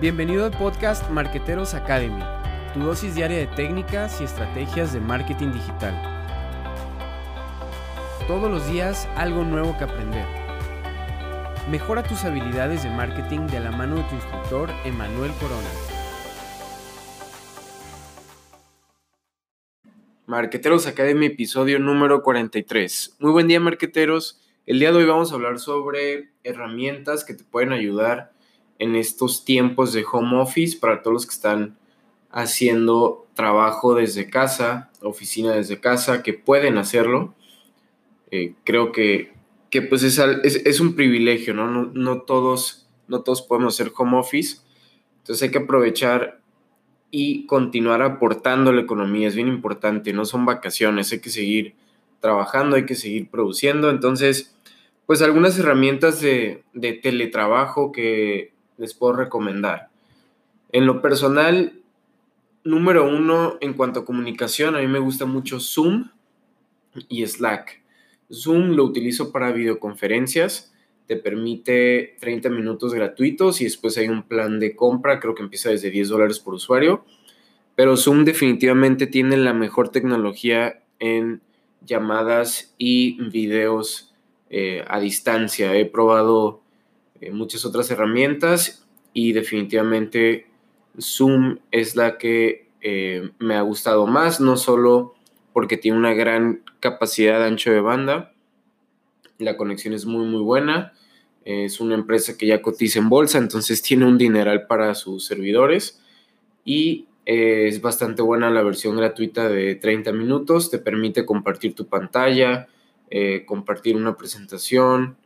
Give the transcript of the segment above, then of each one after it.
Bienvenido al podcast Marqueteros Academy, tu dosis diaria de técnicas y estrategias de marketing digital. Todos los días algo nuevo que aprender. Mejora tus habilidades de marketing de la mano de tu instructor Emanuel Corona. Marqueteros Academy, episodio número 43. Muy buen día, marqueteros. El día de hoy vamos a hablar sobre herramientas que te pueden ayudar en estos tiempos de home office para todos los que están haciendo trabajo desde casa, oficina desde casa, que pueden hacerlo. Eh, creo que, que pues es, es, un privilegio, ¿no? ¿no? No, todos, no todos podemos hacer home office. Entonces hay que aprovechar y continuar aportando la economía. Es bien importante, no son vacaciones, hay que seguir trabajando, hay que seguir produciendo. Entonces, pues algunas herramientas de, teletrabajo que les puedo recomendar. En lo personal, número uno, en cuanto a comunicación, a mí me gusta mucho Zoom y Slack. Zoom lo utilizo para videoconferencias, te permite 30 minutos gratuitos y después hay un plan de compra, creo que empieza desde 10 dólares por usuario. Pero Zoom definitivamente tiene la mejor tecnología en llamadas y videos eh, a distancia. He probado eh, muchas otras herramientas y definitivamente Zoom es la que eh, me ha gustado más, no solo porque tiene una gran capacidad de ancho de banda, la conexión es muy muy buena, es una empresa que ya cotiza en bolsa, entonces tiene un dineral para sus servidores y es bastante buena la versión gratuita de 30 minutos, te permite compartir tu pantalla, eh, compartir una presentación,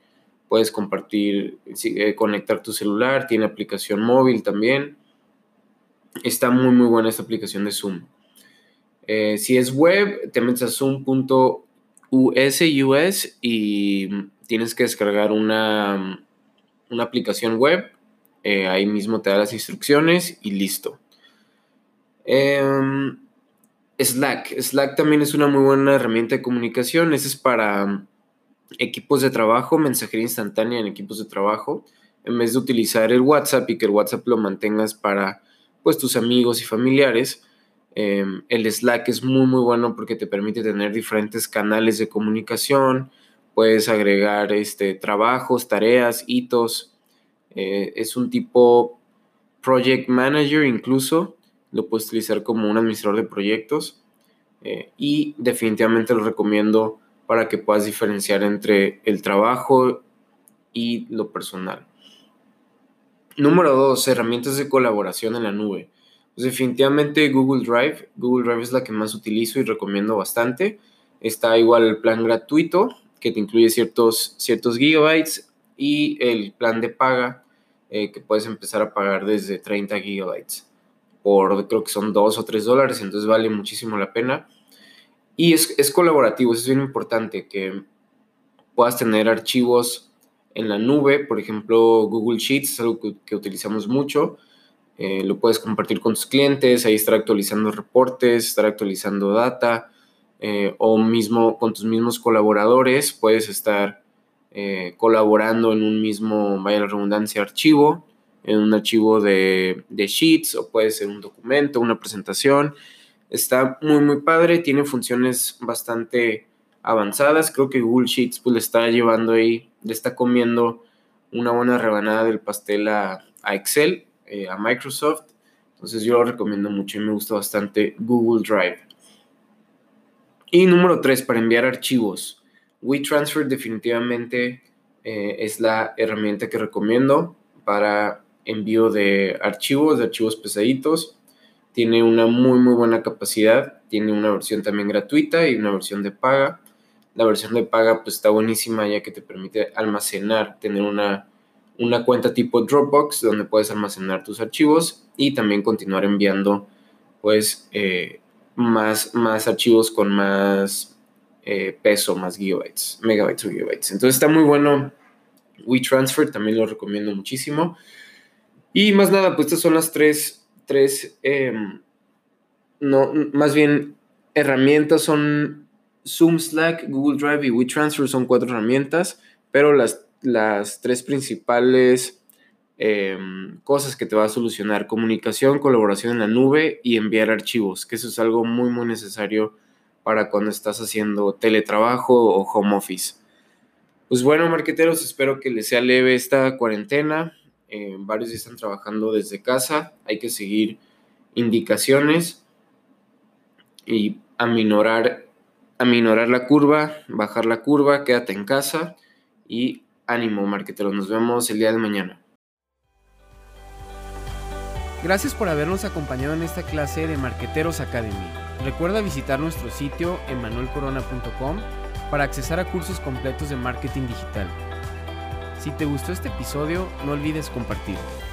puedes compartir, eh, conectar tu celular, tiene aplicación móvil también. Está muy muy buena esta aplicación de Zoom. Eh, si es web, te metes a zoom.us y tienes que descargar una, una aplicación web. ahí mismo te da las instrucciones y listo. Em, Slack. Slack también es una muy buena herramienta de comunicación. Ese es para equipos de trabajo, mensajería instantánea en equipos de trabajo. En vez de utilizar el WhatsApp y que el WhatsApp lo mantengas para pues, tus amigos y familiares, em, el Slack es muy muy bueno porque te permite tener diferentes canales de comunicación. Puedes agregar este, trabajos, tareas, hitos. Eh, es un tipo project manager incluso lo puedes utilizar como un administrador de proyectos eh, y definitivamente lo recomiendo para que puedas diferenciar entre el trabajo y lo personal. Número dos, herramientas de colaboración en la nube. Pues definitivamente Google Drive. Google Drive es la que más utilizo y recomiendo bastante. Está igual el plan gratuito que te incluye ciertos, ciertos gigabytes y el plan de paga eh, que puedes empezar a pagar desde 30 gigabytes por creo que son 2 o 3 dólares, entonces vale muchísimo la pena. Y es, es colaborativo, es bien importante, que puedas tener archivos en la nube, por ejemplo, Google Sheets es algo que, utilizamos mucho, eh, lo puedes compartir con tus clientes, ahí estar actualizando reportes, estar actualizando data, eh, o mismo con tus mismos colaboradores, puedes estar eh, colaborando en un mismo, vaya la redundancia, archivo, en un archivo de, Sheets o puede ser un documento, una presentación. Está muy, muy padre, tiene funciones bastante avanzadas. Creo que Google Sheets pues, le está llevando ahí, le está comiendo una buena rebanada del pastel a, Excel, eh, a Microsoft. Entonces yo lo recomiendo mucho y me gusta bastante Google Drive. Y número 3, para enviar archivos. WeTransfer definitivamente eh, es la herramienta que recomiendo para envío de archivos, de archivos pesaditos. Tiene una muy muy buena capacidad. Tiene una versión también gratuita y una versión de paga. La versión de paga pues está buenísima ya que te permite almacenar, tener una, una cuenta tipo Dropbox donde puedes almacenar tus archivos y también continuar enviando pues eh, más, más archivos con más eh, peso, más gigabytes, megabytes o gigabytes. Entonces está muy bueno WeTransfer, también lo recomiendo muchísimo. Y más nada, pues estas son las tres, tres em, no, más bien herramientas son Zoom, Slack, Google Drive y WeTransfer son cuatro herramientas, pero las, las tres principales em, cosas que te va a solucionar. Comunicación, colaboración en la nube y enviar archivos, que eso es algo muy, muy necesario para cuando estás haciendo teletrabajo o home office. Pues bueno, marqueteros, espero que les sea leve esta cuarentena. Eh, varios están trabajando desde casa. Hay que seguir indicaciones y aminorar, aminorar la curva, bajar la curva, quédate en casa y ánimo, marqueteros. Nos vemos el día de mañana. Gracias por habernos acompañado en esta clase de Marqueteros Academy. Recuerda visitar nuestro sitio emanuelcorona.com para accesar a cursos completos de marketing digital. Si te gustó este episodio, no olvides compartirlo.